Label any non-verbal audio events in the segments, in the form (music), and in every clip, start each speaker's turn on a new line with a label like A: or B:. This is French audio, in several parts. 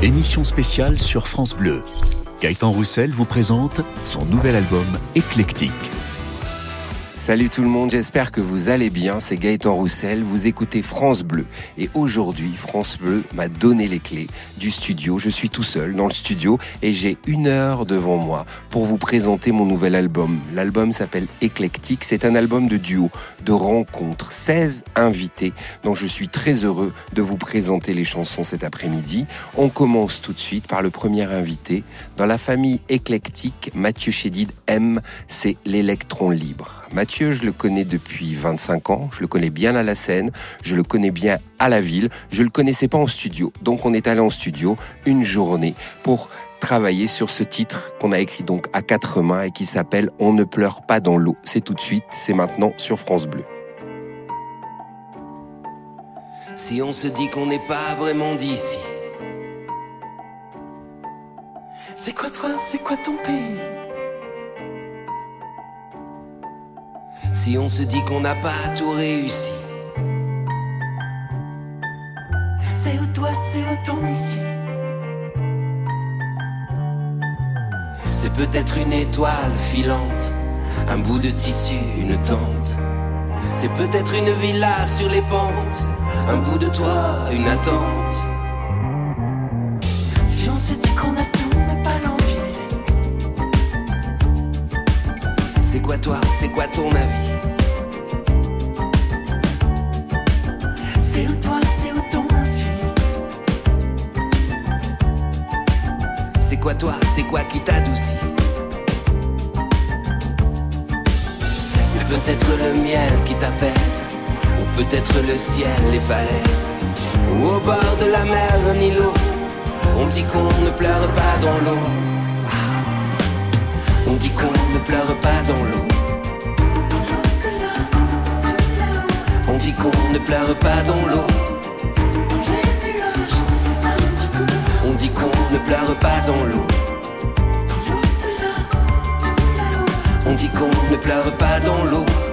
A: Émission spéciale sur France Bleu. Gaëtan Roussel vous présente son nouvel album Éclectique.
B: Salut tout le monde, j'espère que vous allez bien. C'est Gaëtan Roussel, vous écoutez France Bleu. Et aujourd'hui, France Bleu m'a donné les clés du studio. Je suis tout seul dans le studio et j'ai une heure devant moi pour vous présenter mon nouvel album. L'album s'appelle Éclectique. C'est un album de duo, de rencontres, 16 invités dont je suis très heureux de vous présenter les chansons cet après-midi. On commence tout de suite par le premier invité. Dans la famille Éclectique, Mathieu Chédid M, c'est l'électron libre. Mathieu, je le connais depuis 25 ans, je le connais bien à la scène, je le connais bien à la ville, je le connaissais pas en studio. Donc on est allé en studio une journée pour travailler sur ce titre qu'on a écrit donc à quatre mains et qui s'appelle On ne pleure pas dans l'eau. C'est tout de suite, c'est maintenant sur France Bleu.
C: Si on se dit qu'on n'est pas vraiment d'ici.
D: C'est quoi toi, c'est quoi ton pays?
C: Si on se dit qu'on n'a pas tout réussi.
D: C'est où toi, c'est où ton ici
C: C'est peut-être une étoile filante, un bout de tissu, une tente. C'est peut-être une villa sur les pentes, un bout de toit, une attente.
D: Si on se dit qu'on a
C: C'est quoi toi, c'est quoi ton avis?
D: C'est où toi, c'est où ton ainsi
C: C'est quoi toi, c'est quoi qui t'adoucit? C'est peut-être le miel qui t'apaise, ou peut-être le ciel, les falaises, ou au bord de la mer, un îlot. On dit qu'on ne pleure pas dans l'eau. On dit qu'on pleure pas dans l'eau. On dit qu'on ne pleure pas dans l'eau. On dit qu'on ne pleure pas dans l'eau. On dit qu'on ne pleure pas dans l'eau.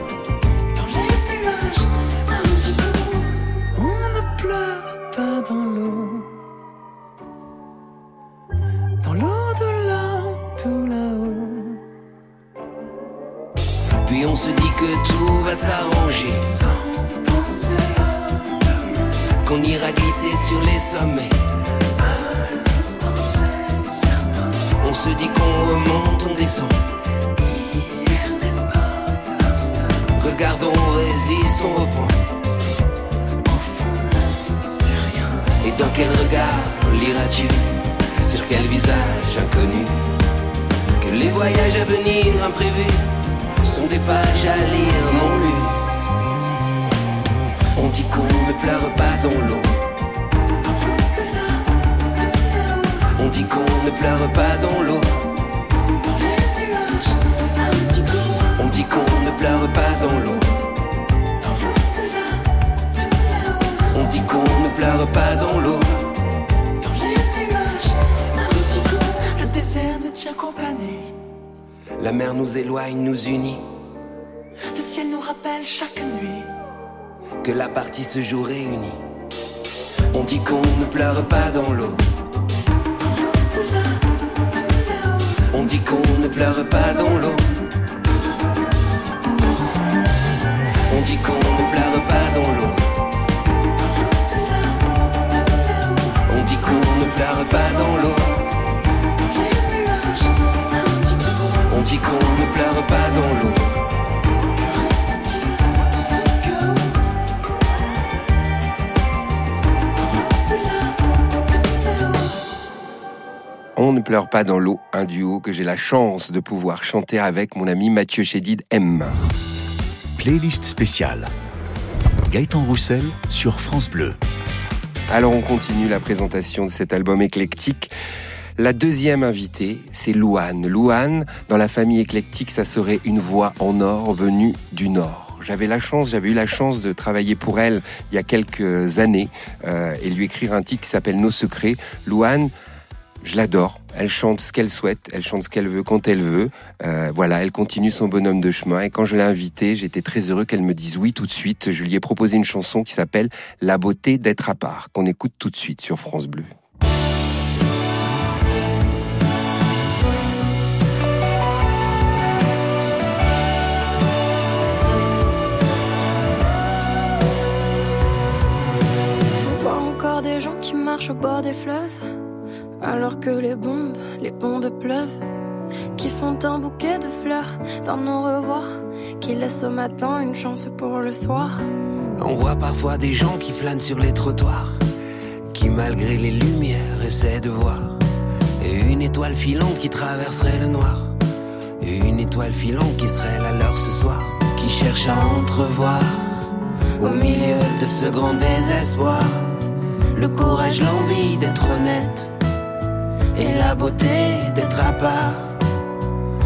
D: Pleure pas dans l'eau. Le désert me tient compagnie.
C: La mer nous éloigne, nous unit.
D: Le ciel nous rappelle chaque nuit.
C: Que la partie se joue réunie. On dit qu'on ne pleure pas dans l'eau. On dit qu'on ne pleure pas dans l'eau. On dit qu'on pas dans l'eau. On dit qu'on ne pleure pas dans l'eau. On ne pleure pas dans l'eau,
B: un duo que j'ai la chance de pouvoir chanter avec mon ami Mathieu Chédid M.
A: Playlist spéciale. Gaëtan Roussel sur France Bleu.
B: Alors on continue la présentation de cet album éclectique. La deuxième invitée, c'est Louane. Louane, dans la famille éclectique, ça serait une voix en or venue du Nord. J'avais la chance, j'avais eu la chance de travailler pour elle il y a quelques années euh, et lui écrire un titre qui s'appelle Nos secrets. Louane, je l'adore. Elle chante ce qu'elle souhaite, elle chante ce qu'elle veut quand elle veut. Euh, voilà, elle continue son bonhomme de chemin. Et quand je l'ai invitée, j'étais très heureux qu'elle me dise oui tout de suite. Je lui ai proposé une chanson qui s'appelle La beauté d'être à part, qu'on écoute tout de suite sur France Bleu.
E: On voit encore des gens qui marchent au bord des fleuves alors que les bombes, les bombes pleuvent, qui font un bouquet de fleurs dans nos revoirs, qui laissent au matin une chance pour le soir.
C: On voit parfois des gens qui flânent sur les trottoirs, qui malgré les lumières essaient de voir. Et une étoile filante qui traverserait le noir. Une étoile filante qui serait la leur ce soir. Qui cherche à entrevoir au milieu de ce grand désespoir. Le courage, l'envie d'être honnête. Et la beauté d'être à part.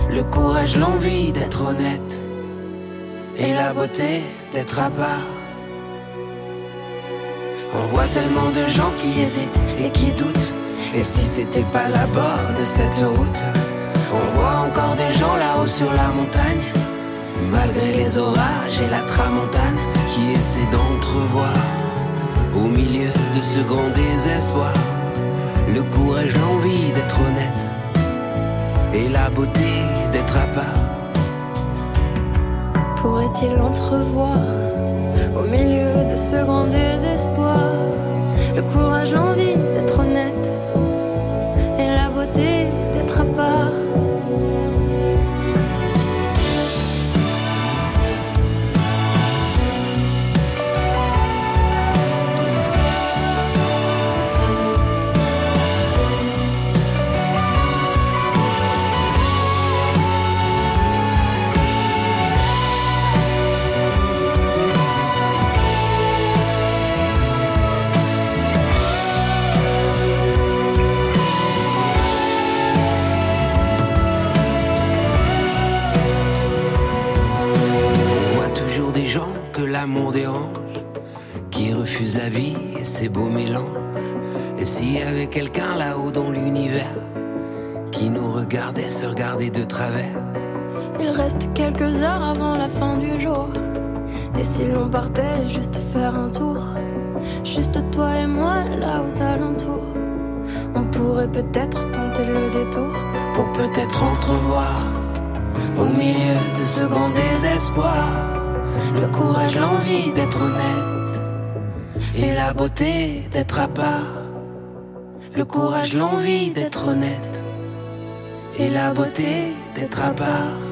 C: Le courage, l'envie d'être honnête. Et la beauté d'être à part. On voit tellement de gens qui hésitent et qui doutent. Et si c'était pas là-bas de cette route, on voit encore des gens là-haut sur la montagne, malgré les orages et la tramontane, qui essaient d'entrevoir au milieu de ce grand désespoir le courage, l'envie d'être honnête et la beauté d'être à part.
E: Pourrait-il entrevoir au milieu de ce grand désespoir le courage, l'envie d'être honnête?
C: Ses beaux mélanges. Et s'il y avait quelqu'un là-haut dans l'univers, qui nous regardait se regarder de travers,
E: Il reste quelques heures avant la fin du jour. Et si l'on partait juste faire un tour, juste toi et moi là aux alentours, on pourrait peut-être tenter le détour.
C: pour peut-être entrevoir au milieu de ce grand désespoir le courage, l'envie d'être honnête et la beauté d'être à part. Le courage, l'envie d'être honnête et la beauté d'être à part.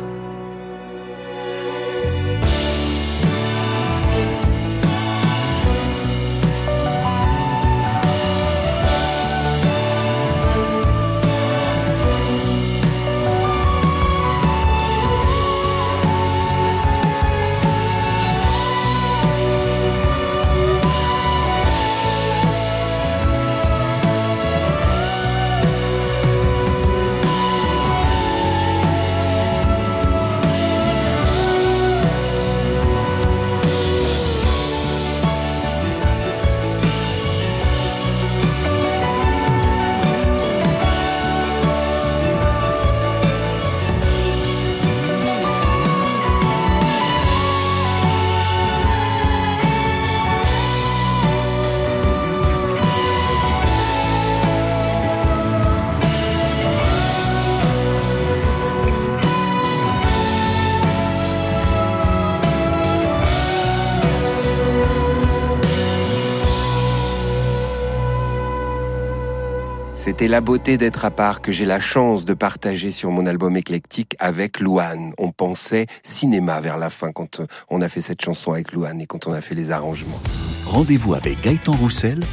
B: C'était la beauté d'être à part que j'ai la chance de partager sur mon album éclectique avec Louane. On pensait cinéma vers la fin quand on a fait cette chanson avec Louane et quand on a fait les arrangements.
A: Rendez-vous avec Gaëtan Roussel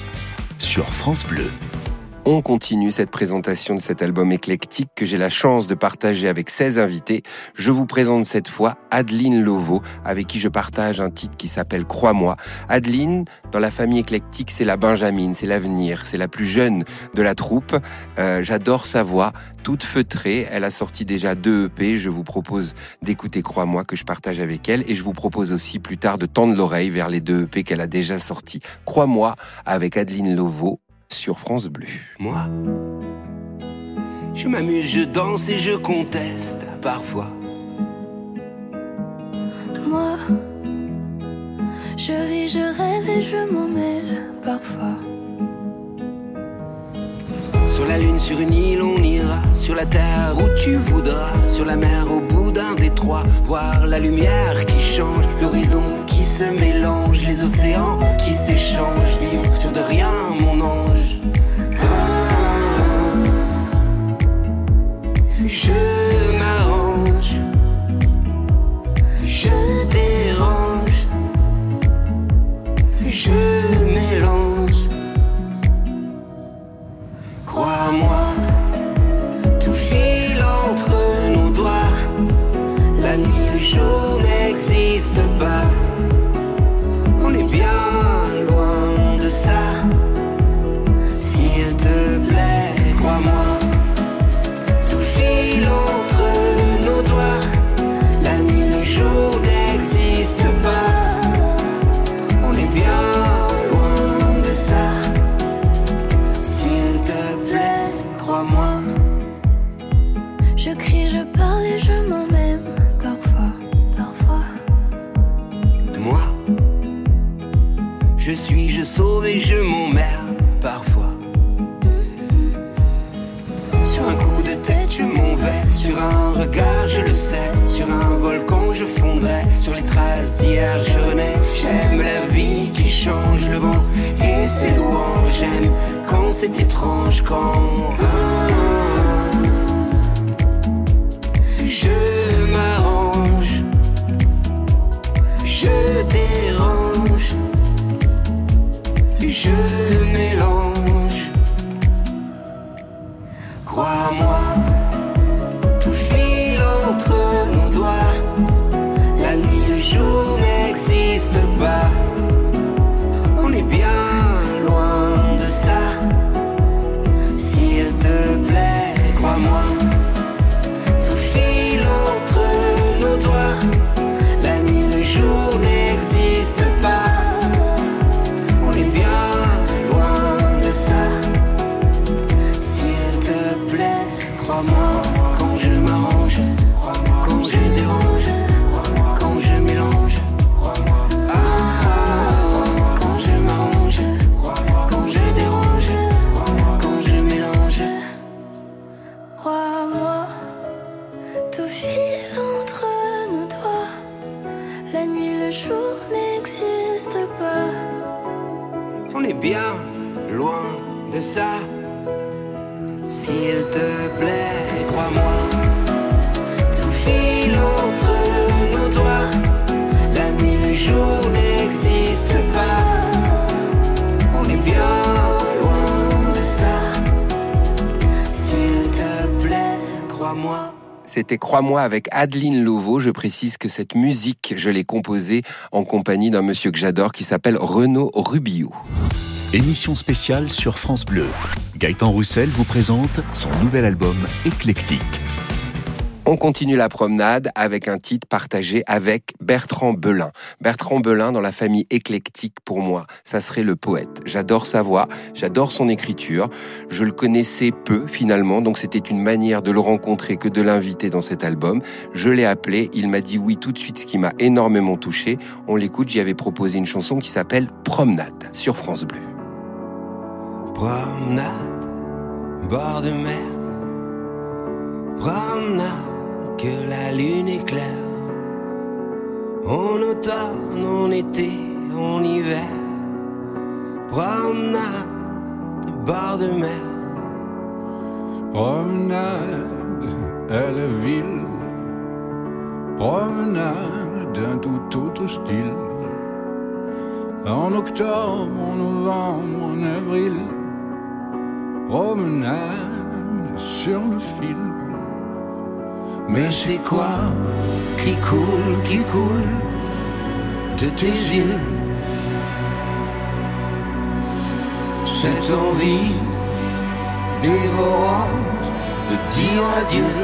A: sur France Bleu.
B: On continue cette présentation de cet album éclectique que j'ai la chance de partager avec 16 invités. Je vous présente cette fois Adeline Lovo, avec qui je partage un titre qui s'appelle Crois-moi. Adeline, dans la famille éclectique, c'est la Benjamine, c'est l'avenir, c'est la plus jeune de la troupe. Euh, J'adore sa voix, toute feutrée. Elle a sorti déjà deux EP. Je vous propose d'écouter Crois-moi que je partage avec elle. Et je vous propose aussi plus tard de tendre l'oreille vers les deux EP qu'elle a déjà sortis. Crois-moi avec Adeline Lovo sur France Bleu.
C: Moi, je m'amuse, je danse et je conteste parfois.
E: Moi, je ris, je rêve et je m'en mêle parfois.
C: Sur la lune, sur une île, on ira. Sur la terre où tu voudras. Sur la mer, au bout d'un détroit. Voir la lumière qui change. L'horizon qui se mélange. Les océans qui s'échangent. Vivre sur de rien, mon ange.
E: 你是。Et je
C: m'emmerde parfois. Sur un coup de tête, je m'en vais. Sur un regard, je le sais. Sur un volcan, je fondrai. Sur les traces d'hier, je renais. J'aime la vie qui change le vent et ses louanges. J'aime quand c'est étrange, quand. Je je mélange. Crois-moi, tout file entre nos doigts. La nuit, le jour n'existe pas.
B: C'était Crois-moi avec Adeline Lovo. Je précise que cette musique, je l'ai composée en compagnie d'un monsieur que j'adore qui s'appelle Renaud Rubio.
A: Émission spéciale sur France Bleu. Gaëtan Roussel vous présente son nouvel album Éclectique.
B: On continue la promenade avec un titre partagé avec Bertrand Belin. Bertrand Belin dans la famille éclectique pour moi, ça serait le poète. J'adore sa voix, j'adore son écriture. Je le connaissais peu finalement, donc c'était une manière de le rencontrer que de l'inviter dans cet album. Je l'ai appelé, il m'a dit oui tout de suite, ce qui m'a énormément touché. On l'écoute, j'y avais proposé une chanson qui s'appelle Promenade sur France Bleu.
C: Promenade, bord de mer. Promenade, que la lune éclaire. En automne, en été, en hiver. Promenade, bord de mer.
F: Promenade à la ville, promenade d'un tout autre style. En octobre, en novembre, en avril, promenade sur le fil.
C: Mais c'est quoi qui coule, qui coule de tes yeux Cette envie dévorante de dire adieu.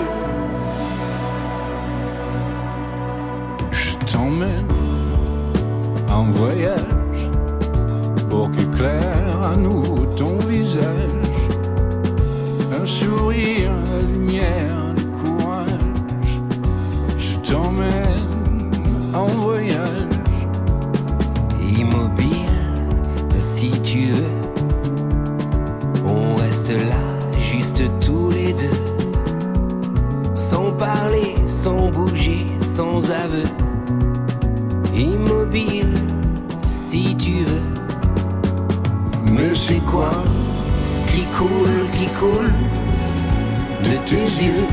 F: Je t'emmène en voyage pour qu'éclaire à nouveau ton visage. Un sourire,
C: sans aveu. Immobile, si tu veux. Mais c'est quoi qui coule, qui coule de tes yeux?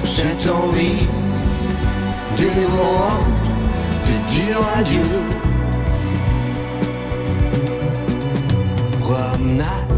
C: Cette envie dévorante de dire adieu. Promenade.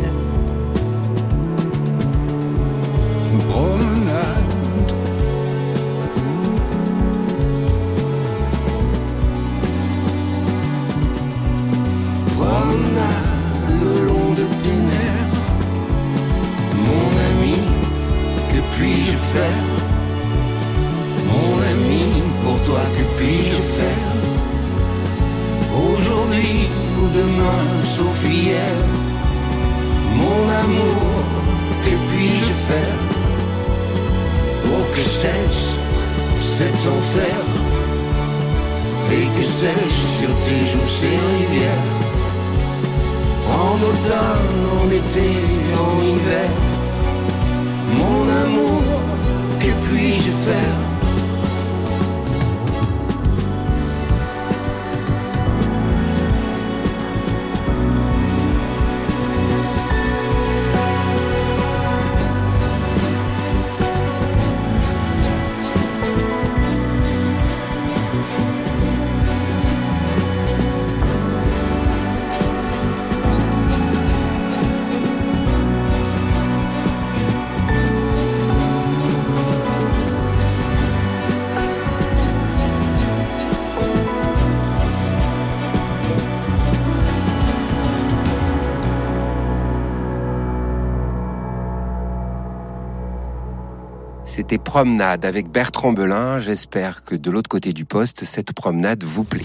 B: C'était Promenade avec Bertrand Belin. J'espère que de l'autre côté du poste, cette promenade vous plaît.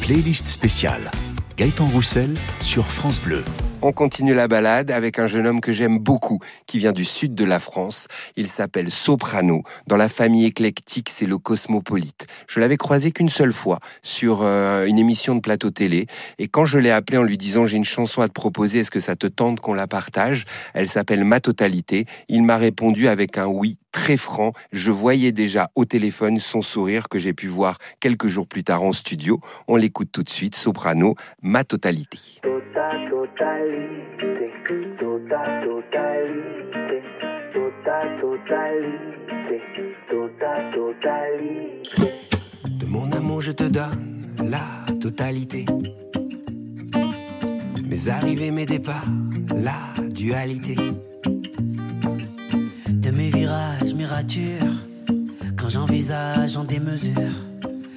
A: Playlist spéciale. Gaëtan Roussel sur France Bleu.
B: On continue la balade avec un jeune homme que j'aime beaucoup, qui vient du sud de la France. Il s'appelle Soprano. Dans la famille éclectique, c'est le cosmopolite. Je l'avais croisé qu'une seule fois sur euh, une émission de plateau télé. Et quand je l'ai appelé en lui disant j'ai une chanson à te proposer, est-ce que ça te tente qu'on la partage? Elle s'appelle Ma Totalité. Il m'a répondu avec un oui très franc. Je voyais déjà au téléphone son sourire que j'ai pu voir quelques jours plus tard en studio. On l'écoute tout de suite. Soprano, Ma Totalité.
G: Tota totalité, totalité, totalité, totalité.
C: De mon amour, je te donne la totalité. Mes arrivées, mes départs, la dualité. De mes virages, mes ratures, quand j'envisage en démesure.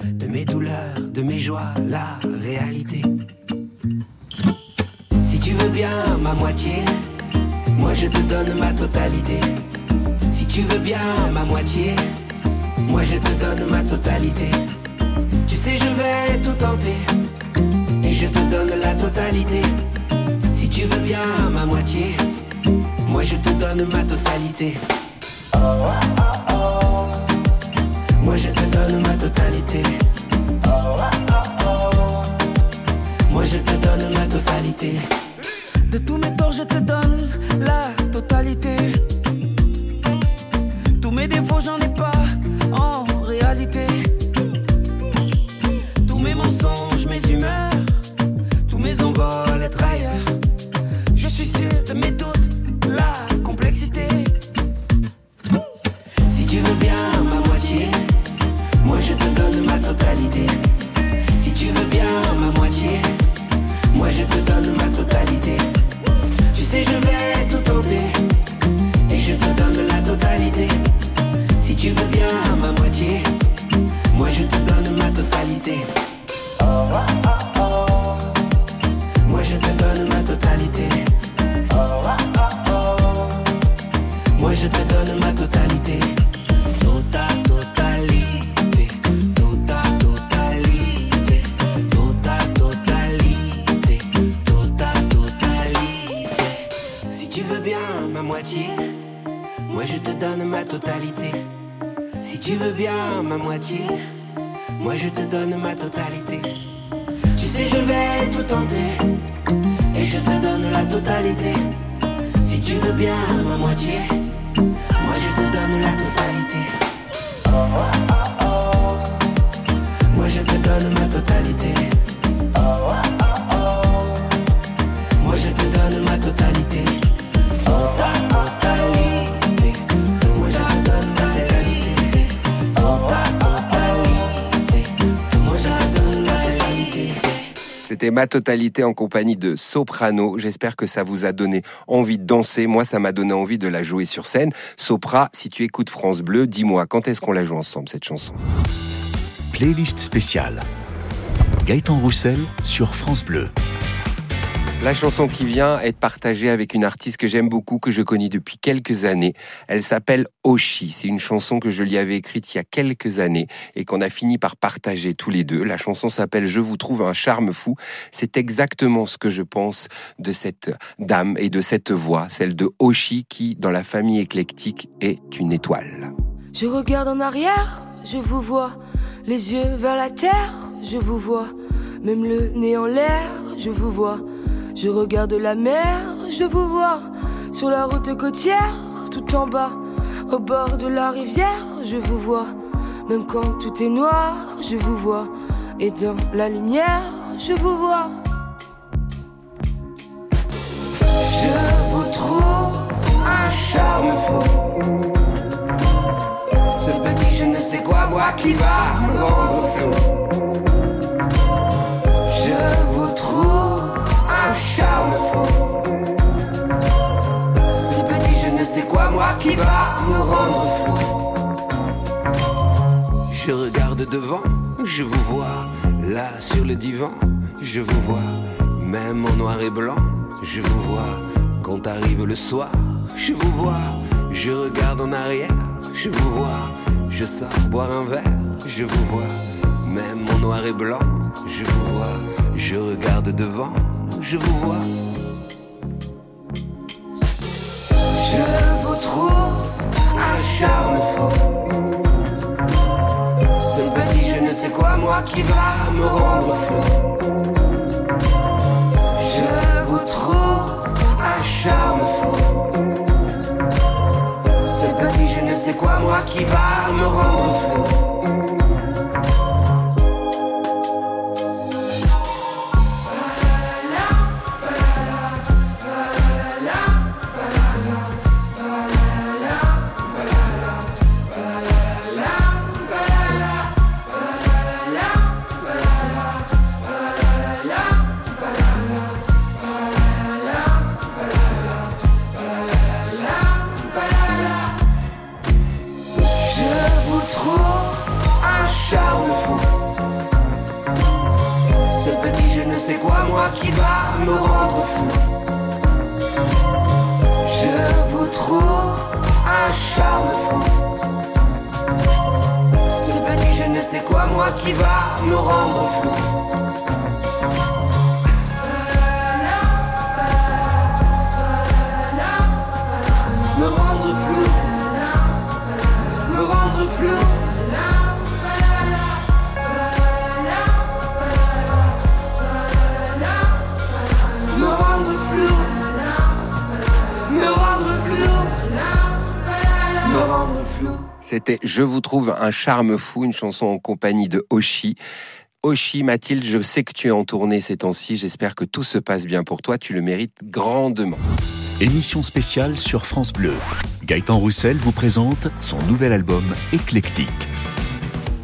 C: De mes douleurs, de mes joies, la réalité. Tu veux bien ma moitié, moi je te donne ma totalité. Si tu veux bien ma moitié, moi je te donne ma totalité. Tu sais, je vais tout tenter. Et je te donne la totalité. Si tu veux bien ma moitié, moi je te donne ma totalité. Moi je te donne ma totalité. Moi je te donne ma totalité. De tous mes torts, je te donne la totalité. Tous mes défauts, j'en ai pas en réalité. Tous mes mensonges, mes humeurs, tous mes envols être ailleurs. Je suis sûr ma totalité.
B: En compagnie de Soprano. J'espère que ça vous a donné envie de danser. Moi, ça m'a donné envie de la jouer sur scène. Sopra, si tu écoutes France Bleu, dis-moi, quand est-ce qu'on la joue ensemble, cette chanson?
A: Playlist spéciale. Gaëtan Roussel sur France Bleu.
B: La chanson qui vient est partagée avec une artiste que j'aime beaucoup, que je connais depuis quelques années. Elle s'appelle Oshi. C'est une chanson que je lui avais écrite il y a quelques années et qu'on a fini par partager tous les deux. La chanson s'appelle Je vous trouve un charme fou. C'est exactement ce que je pense de cette dame et de cette voix, celle de Oshi qui, dans la famille éclectique, est une étoile.
H: Je regarde en arrière, je vous vois, les yeux vers la terre, je vous vois, même le nez en l'air, je vous vois. Je regarde la mer, je vous vois sur la route côtière, tout en bas, au bord de la rivière, je vous vois. Même quand tout est noir, je vous vois. Et dans la lumière, je vous vois. Je vous trouve un charme fou. Ce petit je ne sais quoi, moi qui va rendre flou. Charme fou. Ce petit je ne sais quoi, moi qui va me rendre flou.
C: Je regarde devant, je vous vois. Là sur le divan, je vous vois. Même en noir et blanc, je vous vois. Quand arrive le soir, je vous vois. Je regarde en arrière, je vous vois. Je sors boire un verre, je vous vois. Même en noir et blanc, je vous vois. Je regarde devant, je vous vois.
H: Je vous trouve un charme fou. Ce petit je ne sais quoi, moi qui va me rendre fou. Je vous trouve un charme fou. Ce petit je ne sais quoi, moi qui va sais quoi, moi qui va me rendre flou.
B: C'était Je vous trouve un charme fou, une chanson en compagnie de Oshi. Oshi, Mathilde, je sais que tu es en tournée ces temps-ci. J'espère que tout se passe bien pour toi. Tu le mérites grandement.
A: Émission spéciale sur France Bleu. Gaëtan Roussel vous présente son nouvel album Éclectique.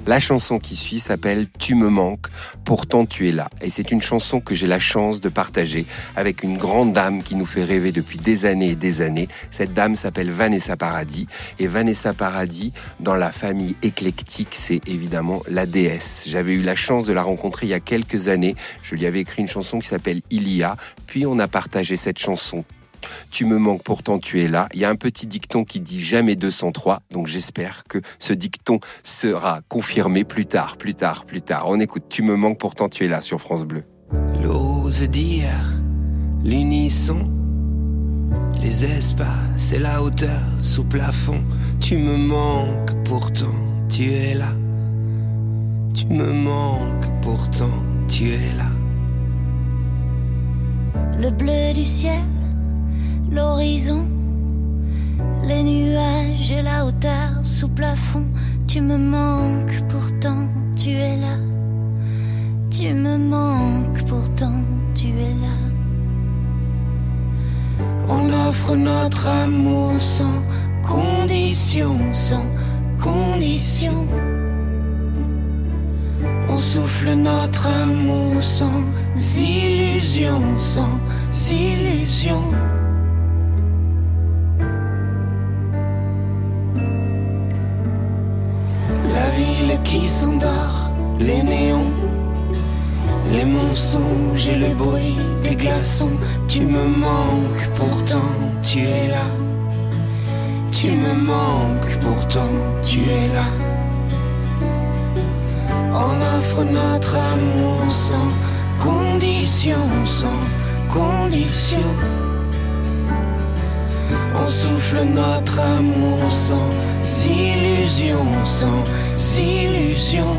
B: La chanson qui suit s'appelle Tu me manques, pourtant tu es là. Et c'est une chanson que j'ai la chance de partager avec une grande dame qui nous fait rêver depuis des années et des années. Cette dame s'appelle Vanessa Paradis. Et Vanessa Paradis, dans la famille éclectique, c'est évidemment la déesse. J'avais eu la chance de la rencontrer il y a quelques années. Je lui avais écrit une chanson qui s'appelle Ilia. Puis on a partagé cette chanson tu me manques, pourtant tu es là. Il y a un petit dicton qui dit jamais 203, donc j'espère que ce dicton sera confirmé plus tard, plus tard, plus tard. On écoute Tu me manques, pourtant tu es là sur France Bleu.
C: L'ose dire, l'unisson, les espaces et la hauteur sous plafond. Tu me manques, pourtant tu es là. Tu me manques, pourtant tu es là.
I: le bleu du ciel, l'horizon, les nuages et la hauteur sous plafond. Tu me manques, pourtant tu es là. Tu me manques, pourtant tu es là.
C: On offre notre amour sans condition, sans condition. On souffle notre amour sans illusion, sans illusion. Qui s'endort, les néons, les mensonges et le bruit des glaçons. Tu me manques, pourtant tu es là. Tu me manques, pourtant tu es là. On offre notre amour sans condition, sans condition. On souffle notre amour sans illusion, sans illusion.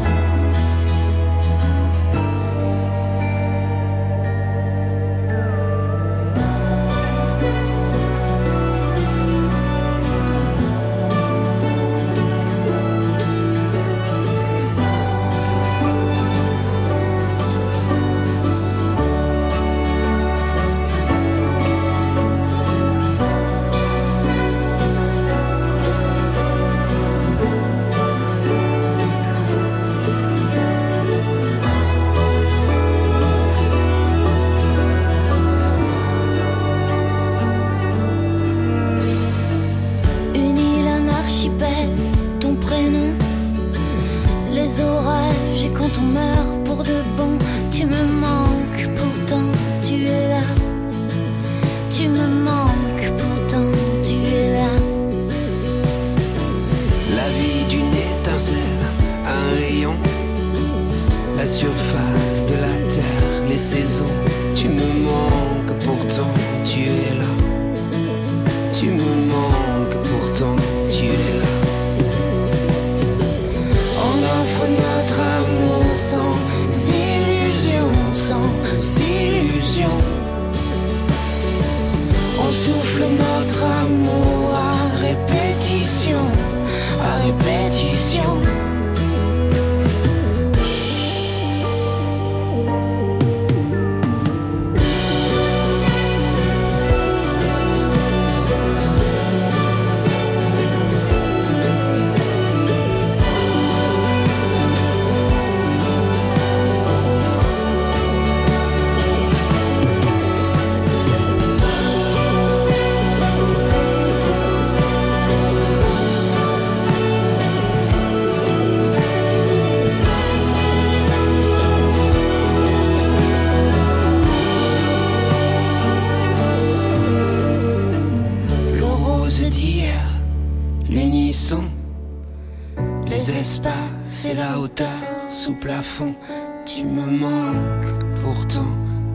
I: Tu me manques, pourtant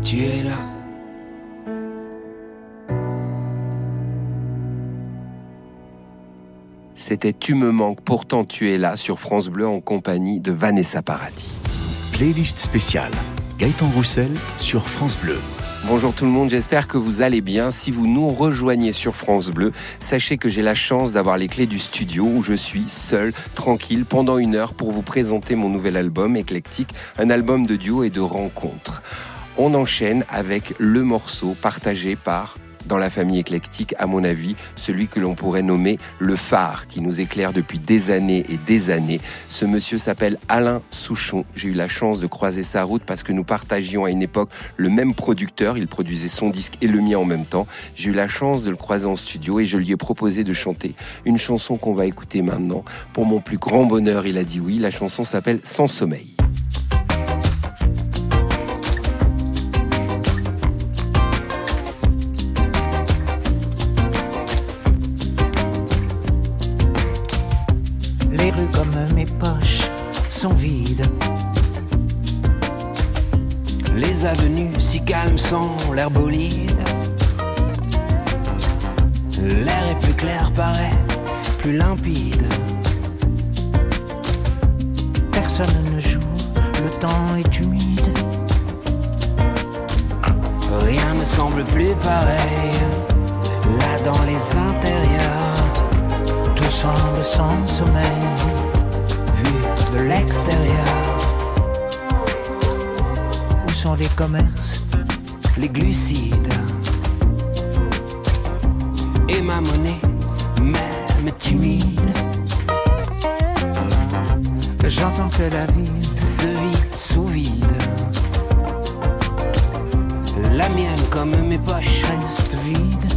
I: tu es là.
B: C'était Tu me manques, pourtant tu es là sur France Bleu en compagnie de Vanessa Paradis.
A: Playlist spéciale. Gaëtan Roussel sur France Bleu.
B: Bonjour tout le monde, j'espère que vous allez bien. Si vous nous rejoignez sur France Bleu, sachez que j'ai la chance d'avoir les clés du studio où je suis seul, tranquille, pendant une heure pour vous présenter mon nouvel album éclectique, un album de duo et de rencontres. On enchaîne avec le morceau partagé par dans la famille éclectique, à mon avis, celui que l'on pourrait nommer le phare, qui nous éclaire depuis des années et des années. Ce monsieur s'appelle Alain Souchon. J'ai eu la chance de croiser sa route parce que nous partagions à une époque le même producteur. Il produisait son disque et le mien en même temps. J'ai eu la chance de le croiser en studio et je lui ai proposé de chanter une chanson qu'on va écouter maintenant. Pour mon plus grand bonheur, il a dit oui. La chanson s'appelle Sans sommeil.
C: L'air bolide. L'air est plus clair, paraît plus limpide.
D: Personne ne joue, le temps est humide.
C: Rien ne semble plus pareil. Là dans les intérieurs,
D: Tout semble sans sommeil.
C: vu de l'extérieur,
D: Où sont les commerces
C: les glucides. Et ma monnaie, même timide.
D: J'entends que la vie
C: se vit sous vide. La mienne comme mes poches
D: reste vide.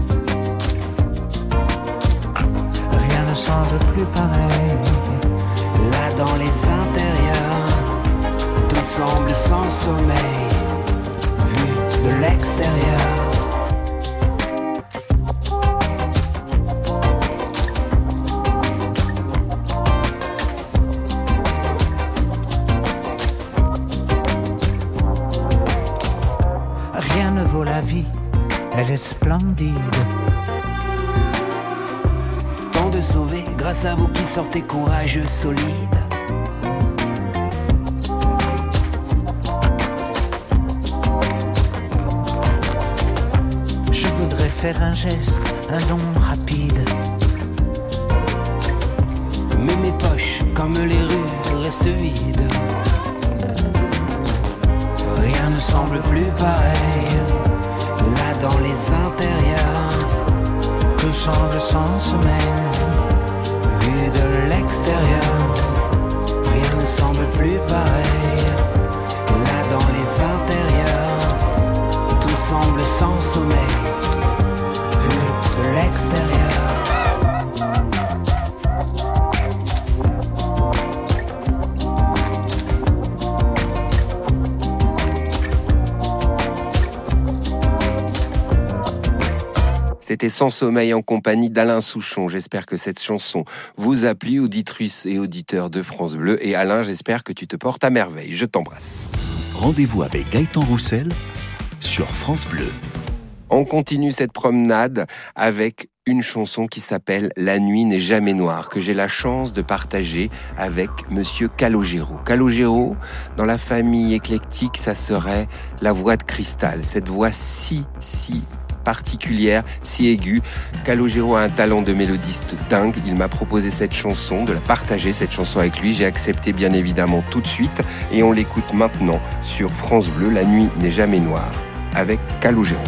D: Rien ne semble plus pareil.
C: Là dans les intérieurs, tout semble sans sommeil de l'extérieur.
D: Rien ne vaut la vie, elle est splendide.
C: Tant de sauver grâce à vous qui sortez courageux, solides.
D: Faire un geste, un don rapide.
C: Mais mes poches, comme les rues, restent vides. Rien ne semble plus pareil. Là dans les intérieurs,
D: Tout semble sans semaine.
C: vu de l'extérieur, rien ne semble plus pareil. Là dans les intérieurs, tout semble sans sommeil.
B: C'était Sans sommeil en compagnie d'Alain Souchon. J'espère que cette chanson vous a plu, auditrices et auditeurs de France Bleu. Et Alain, j'espère que tu te portes à merveille. Je t'embrasse.
A: Rendez-vous avec Gaëtan Roussel sur France Bleu.
B: On continue cette promenade avec une chanson qui s'appelle La nuit n'est jamais noire, que j'ai la chance de partager avec Monsieur Calogero. Calogero, dans la famille éclectique, ça serait la voix de cristal, cette voix si, si particulière, si aiguë. Calogero a un talent de mélodiste dingue. Il m'a proposé cette chanson, de la partager, cette chanson avec lui. J'ai accepté bien évidemment tout de suite et on l'écoute maintenant sur France Bleu. La nuit n'est jamais noire avec Calogero.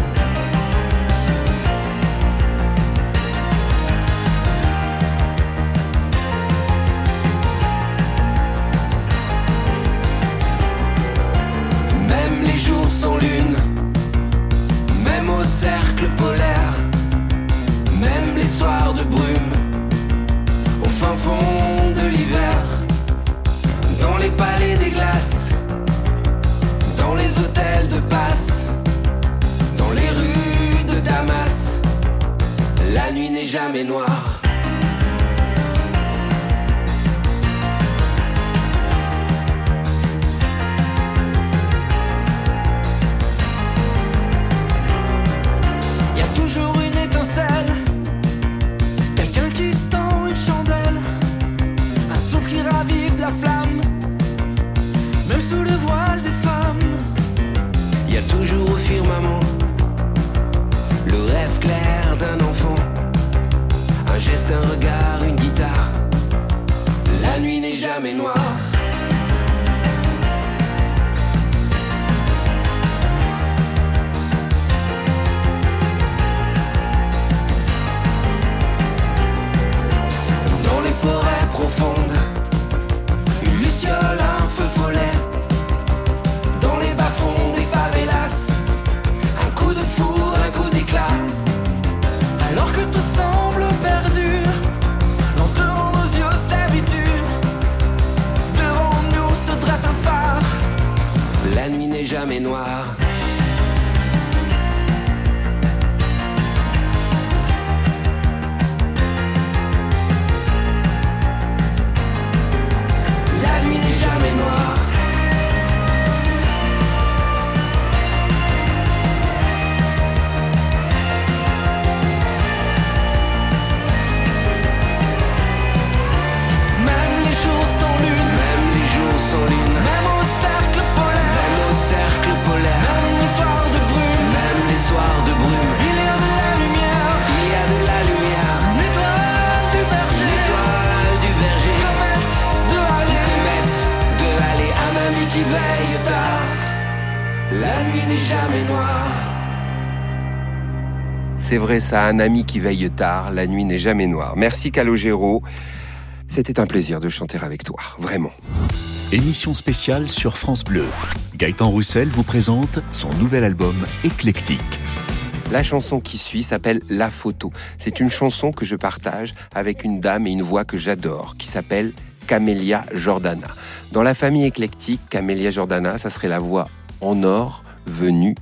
B: C'est vrai ça, un ami qui veille tard, la nuit n'est jamais noire. Merci Calogero. C'était un plaisir de chanter avec toi, vraiment.
A: émission spéciale sur France Bleu. Gaëtan Roussel vous présente son nouvel album Éclectique.
B: La chanson qui suit s'appelle La photo. C'est une chanson que je partage avec une dame et une voix que j'adore, qui s'appelle Camélia Jordana. Dans la famille éclectique, Camélia Jordana, ça serait la voix en or venue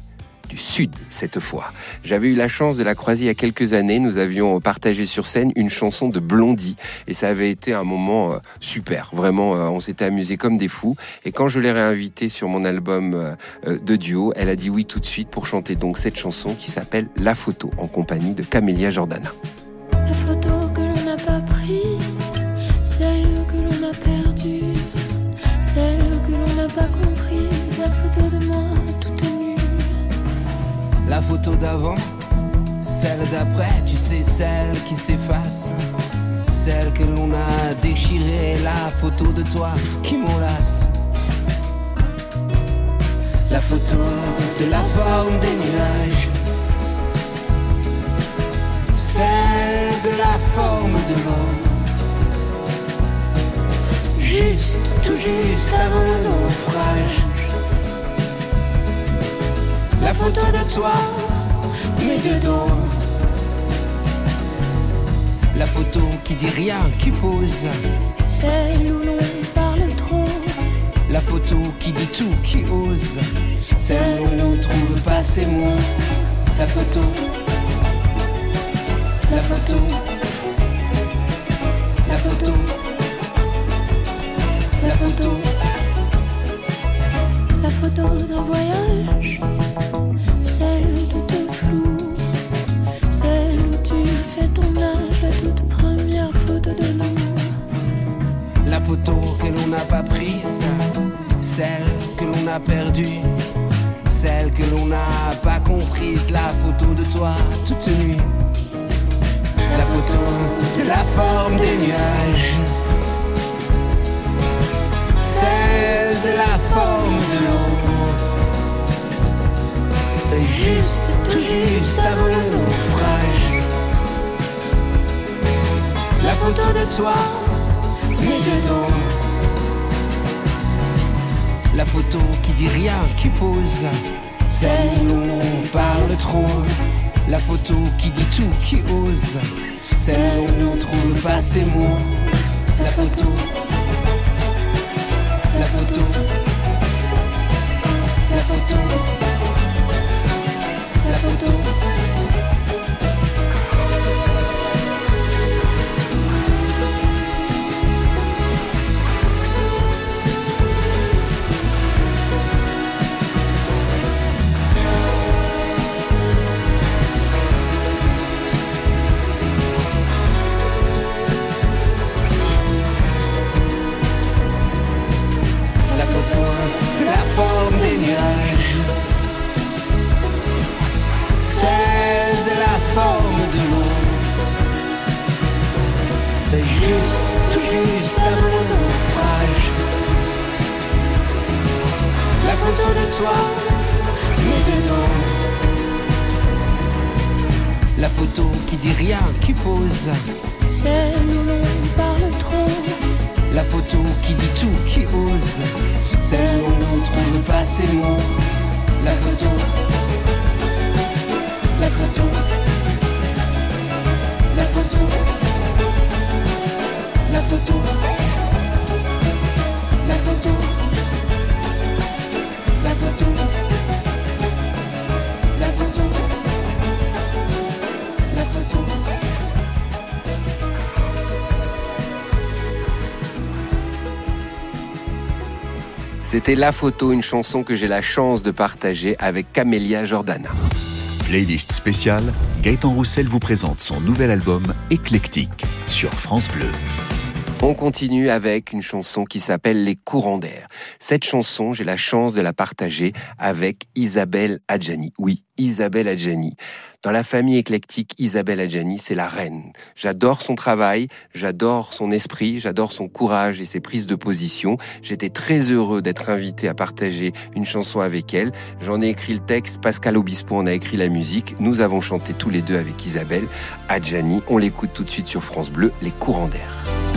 B: Sud cette fois. J'avais eu la chance de la croiser il y a quelques années. Nous avions partagé sur scène une chanson de Blondie et ça avait été un moment euh, super. Vraiment, euh, on s'était amusé comme des fous. Et quand je l'ai réinvitée sur mon album euh, de duo, elle a dit oui tout de suite pour chanter donc cette chanson qui s'appelle La photo en compagnie de Camélia Jordana.
I: Photo
C: d'avant, celle d'après, tu sais, celle qui s'efface. Celle que l'on a déchirée, la photo de toi qui m'enlace. La photo de la forme des nuages. Celle de la forme de l'eau. Juste, tout juste avant le naufrage. La photo de toi, mais de dos. La photo qui dit rien, qui pose.
I: Celle où l'on parle trop,
C: La photo qui dit tout, qui ose. Celle où l'on trouve pas ses mots. La photo. La photo. La photo. La photo.
I: la photo d'un voyage, celle toute floue, celle où tu fais ton âge, la toute première photo de nous.
C: La photo que l'on n'a pas prise, celle que l'on a perdue, celle que l'on n'a pas comprise, la photo de toi toute nue. La photo de la forme des nuages, celle de la forme de l'eau. Juste, tout juste avant le naufrage. La photo de toi, mais dedans. La photo qui dit rien, qui pose. Celle où on parle trop. La photo qui dit tout, qui ose. Celle où on trouve pas ses mots. La photo. La photo. La photo. 加深蹲 Juste, tout juste avant le naufrage. La photo de toi, mais dedans. La photo qui dit rien, qui pose.
I: Celle où l'on parle trop,
C: La photo qui dit tout, qui ose. Celle où on ne trouve pas ses mots. La photo. La photo.
B: C'était La photo, une chanson que j'ai la chance de partager avec Camélia Jordana.
A: Playlist spéciale, Gaëtan Roussel vous présente son nouvel album Éclectique sur France Bleu.
B: On continue avec une chanson qui s'appelle Les courants d'air. Cette chanson, j'ai la chance de la partager avec Isabelle Adjani. Oui, Isabelle Adjani. Dans la famille éclectique, Isabelle Adjani, c'est la reine. J'adore son travail, j'adore son esprit, j'adore son courage et ses prises de position. J'étais très heureux d'être invité à partager une chanson avec elle. J'en ai écrit le texte, Pascal Obispo en a écrit la musique. Nous avons chanté tous les deux avec Isabelle Adjani. On l'écoute tout de suite sur France Bleu, Les courants d'air.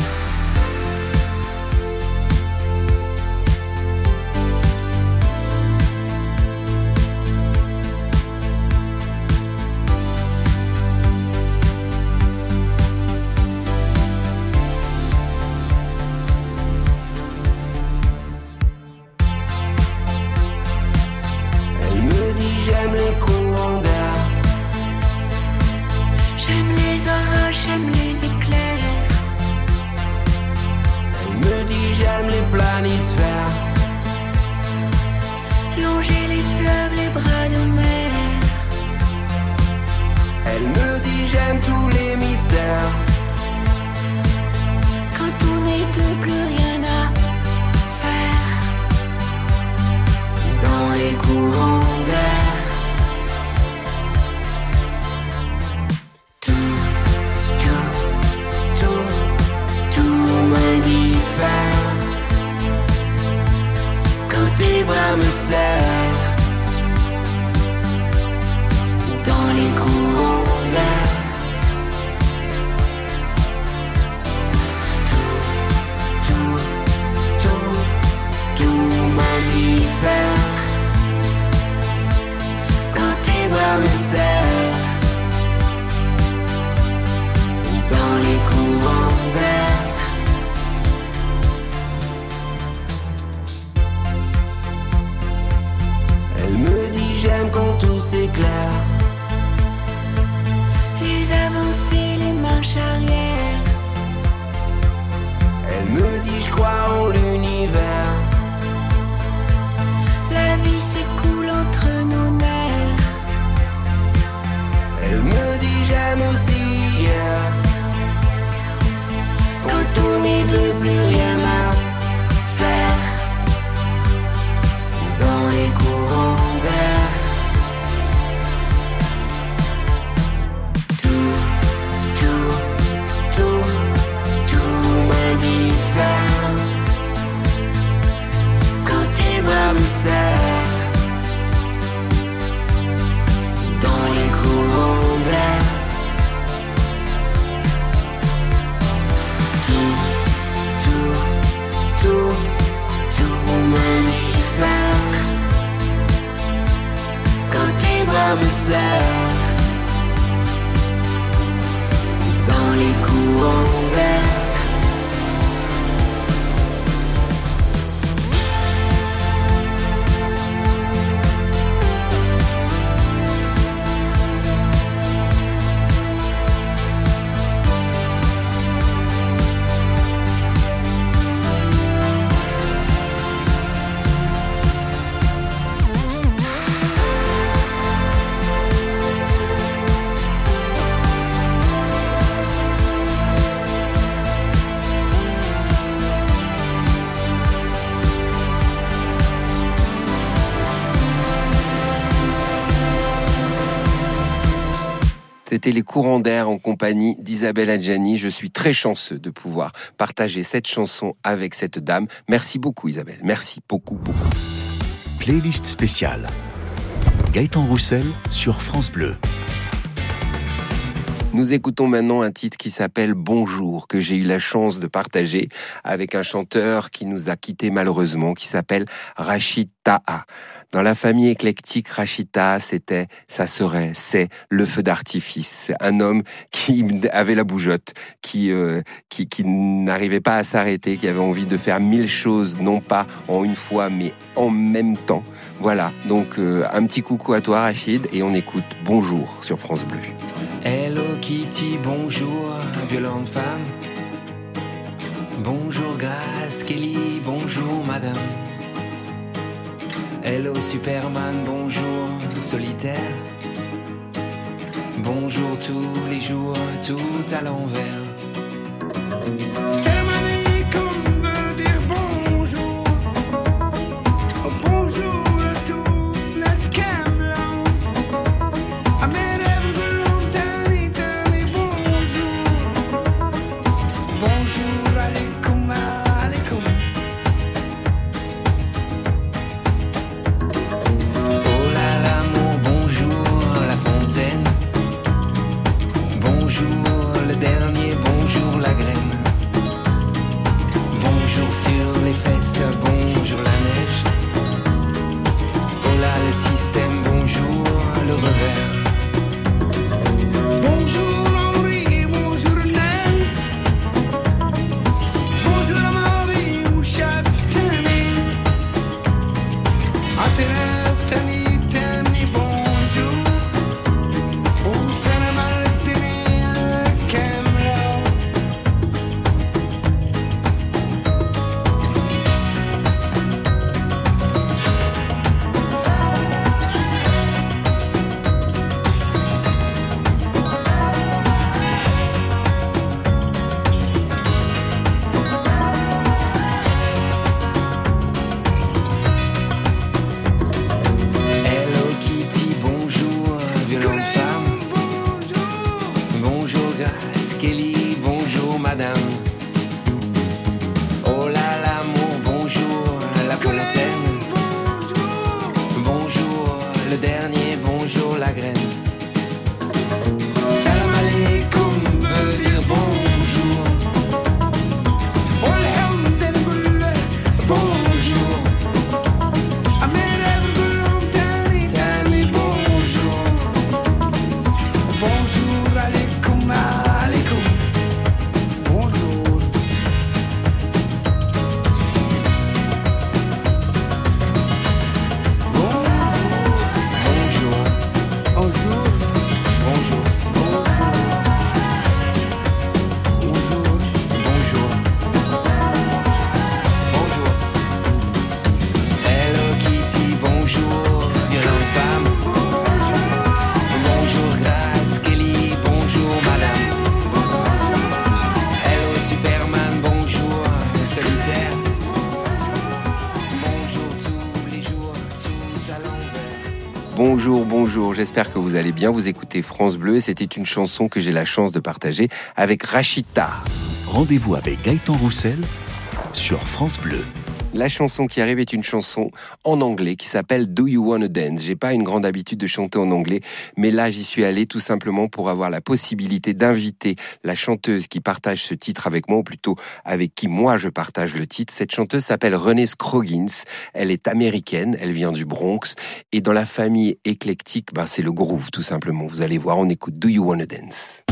C: C'était les courants d'air en compagnie d'Isabelle Adjani. Je suis très chanceux de pouvoir partager cette chanson avec cette dame. Merci beaucoup Isabelle. Merci beaucoup, beaucoup.
A: Playlist spéciale. Gaëtan Roussel sur France Bleu.
B: Nous écoutons maintenant un titre qui s'appelle Bonjour, que j'ai eu la chance de partager avec un chanteur qui nous a quittés malheureusement, qui s'appelle Rachid Taha. Dans la famille éclectique, Rachid Taha, c'était, ça serait, c'est le feu d'artifice. Un homme qui (laughs) avait la bougeotte, qui, euh, qui n'arrivait pas à s'arrêter, qui avait envie de faire mille choses, non pas en une fois, mais en même temps. Voilà, donc euh, un petit coucou à toi Rachid, et on écoute Bonjour sur France Bleu.
C: Hello Kitty, bonjour, violente femme. Bonjour Grace Kelly, bonjour madame. Hello Superman, bonjour solitaire. Bonjour tous les jours, tout à l'envers.
B: Vous allez bien. Vous écoutez France Bleu et c'était une chanson que j'ai la chance de partager avec Rachita.
A: Rendez-vous avec Gaëtan Roussel sur France Bleu.
B: La chanson qui arrive est une chanson en anglais qui s'appelle Do You Wanna Dance. J'ai pas une grande habitude de chanter en anglais, mais là j'y suis allé tout simplement pour avoir la possibilité d'inviter la chanteuse qui partage ce titre avec moi, ou plutôt avec qui moi je partage le titre. Cette chanteuse s'appelle Renée Scroggins. Elle est américaine, elle vient du Bronx et dans la famille éclectique, ben, c'est le groove tout simplement. Vous allez voir, on écoute Do You Wanna Dance.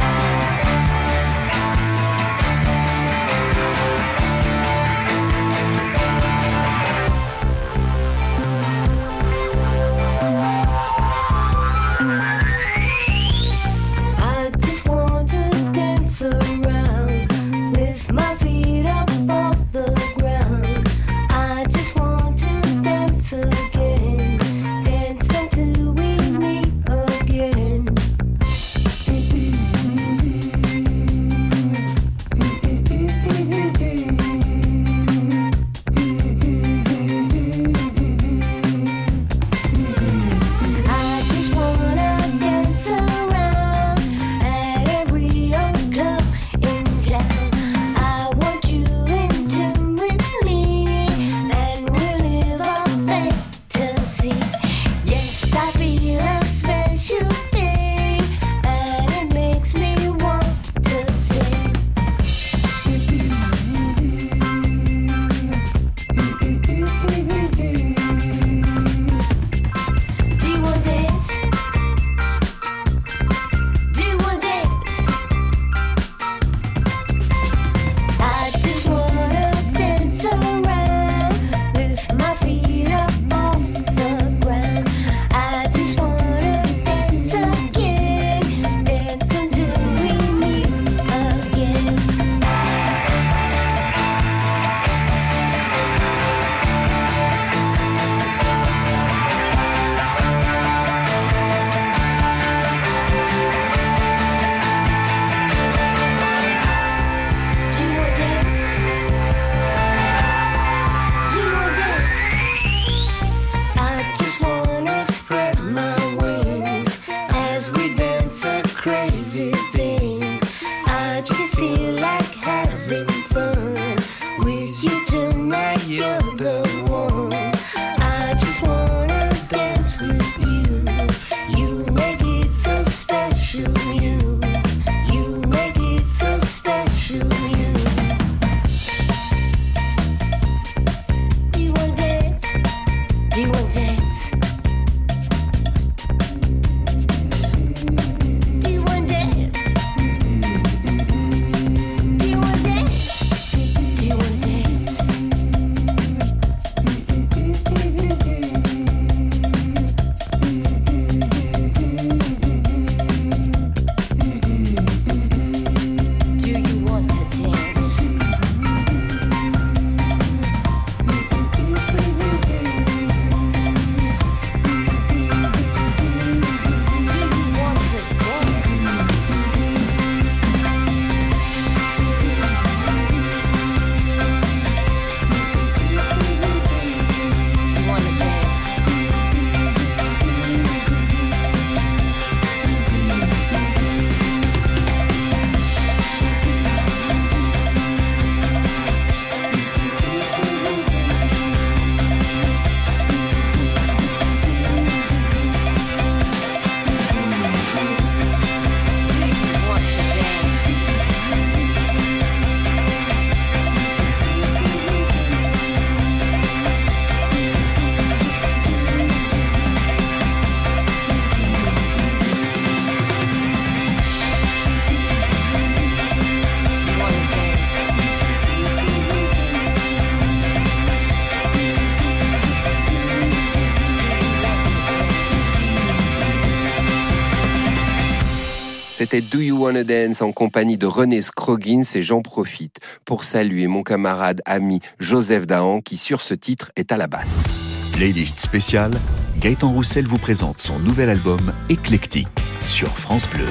B: C'était Do You Wanna Dance en compagnie de René Scroggins et j'en profite pour saluer mon camarade ami Joseph Dahan qui sur ce titre est à la basse.
A: Playlist spéciale, Gaëtan Roussel vous présente son nouvel album Éclectique sur France Bleu.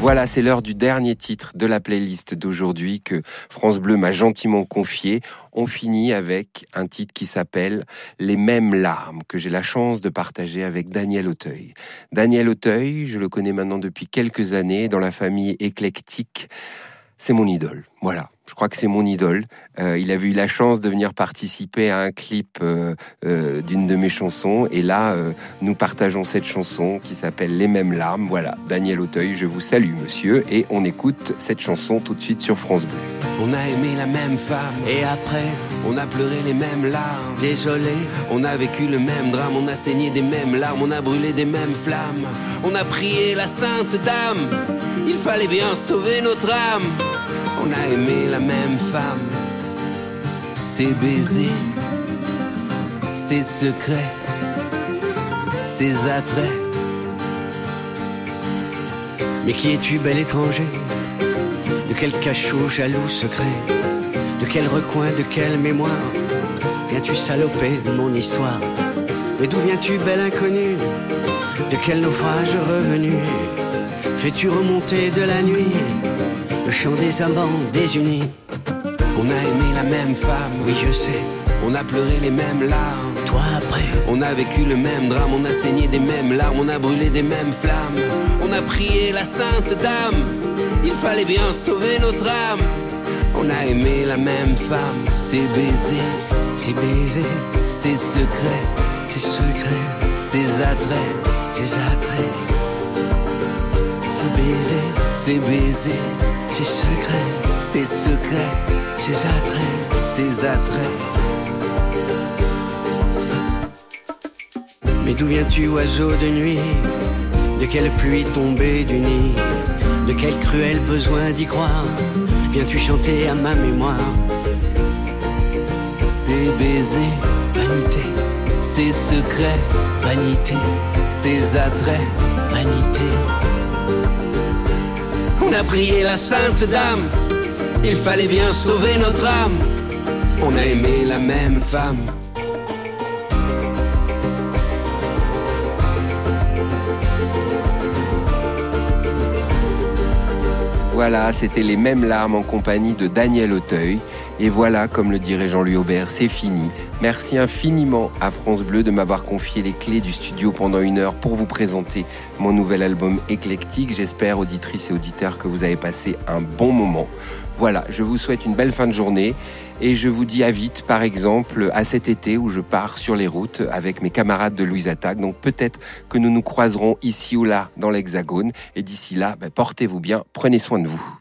B: Voilà, c'est l'heure du dernier titre de la playlist d'aujourd'hui que France Bleu m'a gentiment confié. On finit avec un titre qui s'appelle Les mêmes larmes que j'ai la chance de partager avec Daniel Auteuil. Daniel Auteuil, je le connais maintenant depuis quelques années dans la famille éclectique. C'est mon idole. Voilà. Je crois que c'est mon idole. Euh, il avait eu la chance de venir participer à un clip euh, euh, d'une de mes chansons. Et là, euh, nous partageons cette chanson qui s'appelle Les mêmes larmes. Voilà, Daniel Auteuil, je vous salue, monsieur. Et on écoute cette chanson tout de suite sur France Bleu.
C: On a aimé la même femme et après on a pleuré les mêmes larmes. Désolé, on a vécu le même drame, on a saigné des mêmes larmes, on a brûlé des mêmes flammes. On a prié la sainte dame, il fallait bien sauver notre âme. On a aimé la même femme, ses baisers, ses secrets, ses attraits. Mais qui es-tu, bel étranger? De quel cachot jaloux secret? De quel recoin, de quelle mémoire? Viens-tu saloper mon histoire? Mais d'où viens-tu, bel inconnu? De quel naufrage revenu? Fais-tu remonter de la nuit? Le chant des amants désunis. On a aimé la même femme, oui je sais. On a pleuré les mêmes larmes, toi après. On a vécu le même drame, on a saigné des mêmes larmes On a brûlé des mêmes flammes. On a prié la sainte dame Il fallait bien sauver notre âme. On a aimé la même femme, ses baisers. Ses baisers, ses secrets. Ses secrets, ses attraits. Ses attraits ses baisers, ses baisers, ses secrets, ses secrets, ses attraits, ses attraits. Mais d'où viens-tu, oiseau de nuit? De quelle pluie tombée du nid? De quel cruel besoin d'y croire? Viens-tu chanter à ma mémoire? Ses baisers, vanité, ses secrets, vanité, ses attraits, vanité. On a prié la sainte dame, il fallait bien sauver notre âme. On a aimé la même femme.
B: Voilà, c'était les mêmes larmes en compagnie de Daniel Auteuil. Et voilà, comme le dirait Jean-Louis Aubert, c'est fini. Merci infiniment à France Bleu de m'avoir confié les clés du studio pendant une heure pour vous présenter mon nouvel album éclectique. J'espère, auditrices et auditeurs, que vous avez passé un bon moment. Voilà, je vous souhaite une belle fin de journée et je vous dis à vite, par exemple, à cet été où je pars sur les routes avec mes camarades de Louise Attaque. Donc peut-être que nous nous croiserons ici ou là dans l'Hexagone. Et d'ici là, ben, portez-vous bien, prenez soin de vous.